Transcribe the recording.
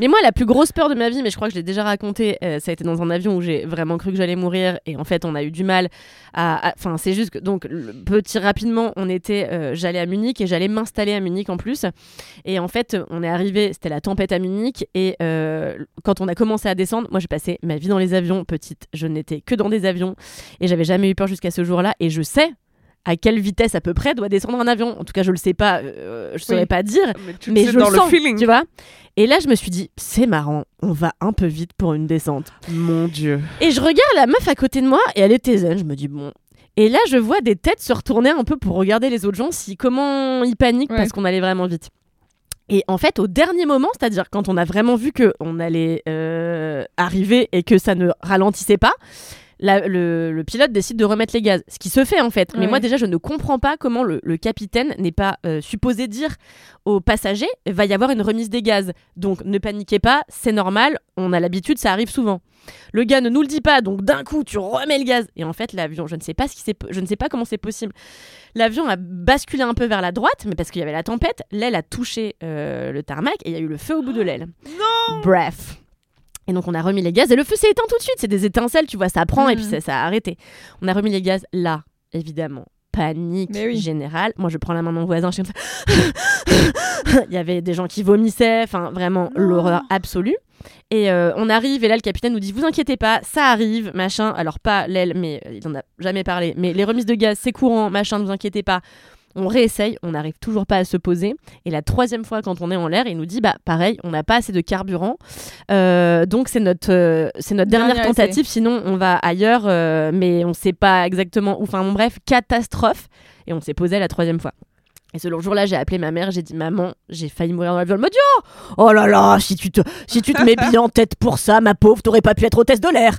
Mais moi, la plus grosse peur de ma vie, mais je crois que je l'ai déjà raconté, euh, ça a été dans un avion où j'ai vraiment cru que j'allais mourir et en fait, on a eu du mal à. Enfin, c'est juste que donc petit rapidement, on était, euh, j'allais à Munich et j'allais m'installer à Munich en plus. Et en fait, on est arrivé, c'était la tempête à Munich et euh, quand on a commencé à descendre, moi j'ai passé ma vie dans les avions, petite, je n'étais que dans des avions et j'avais jamais eu peur jusqu'à ce jour-là et je sais. À quelle vitesse à peu près doit descendre un avion En tout cas, je le sais pas, euh, je saurais Oui. pas dire Mais tu je dans le sens, le feeling. tu vois. Et là, je me suis dit, c'est marrant, on va un peu vite pour une descente. Mon Dieu. Et je regarde la meuf à côté de moi et elle était zen. Je me dis, bon. Et là, je vois des têtes se retourner un peu pour regarder les autres gens, si comment ils paniquent Ouais. parce qu'on allait vraiment vite. Et en fait, au dernier moment, c'est-à-dire quand on a vraiment vu que on allait euh, arriver et que ça ne ralentissait pas, la- le, le pilote décide de remettre les gaz. Ce qui se fait en fait. Mais moi, déjà, je ne comprends pas comment le, le capitaine n'est pas euh, supposé dire aux passagers va y avoir une remise des gaz. Donc ne paniquez pas, c'est normal, on a l'habitude, ça arrive souvent. Le gars ne nous le dit pas, donc d'un coup tu remets le gaz. Et en fait, l'avion, je ne sais pas ce qui je ne sais pas comment c'est possible. L'avion a basculé un peu vers la droite, mais parce qu'il y avait la tempête, l'aile a touché euh, le tarmac et il y a eu le feu au bout de l'aile. Non Bref. Et donc on a remis les gaz et le feu s'est éteint tout de suite. C'est des étincelles, tu vois, ça prend et puis Mhm. ça, ça a arrêté. On a remis les gaz là, évidemment. Panique oui. générale. Moi, je prends la main de mon voisin, je suis comme ça. Il y avait des gens qui vomissaient, enfin vraiment l'horreur absolue. Et euh, on arrive et là le capitaine nous dit vous inquiétez pas, ça arrive, machin. Alors pas l'aile, mais il en a jamais parlé. Mais les remises de gaz c'est courant, machin, ne vous inquiétez pas. On réessaye, on n'arrive toujours pas à se poser. Et la troisième fois quand on est en l'air, il nous dit bah pareil, on n'a pas assez de carburant, Euh, donc c'est notre euh, c'est notre dernière tentative. Sinon on va ailleurs, euh, mais on sait pas exactement où. Enfin bon, bref, catastrophe. Et on s'est posé la troisième fois. Et ce jour-là, j'ai appelé ma mère, j'ai dit Maman, j'ai failli mourir dans l'avion. Elle m'a dit Oh, oh là là, si tu te, si tu te mets bien en tête pour ça, ma pauvre, t'aurais pas pu être hôtesse de l'air.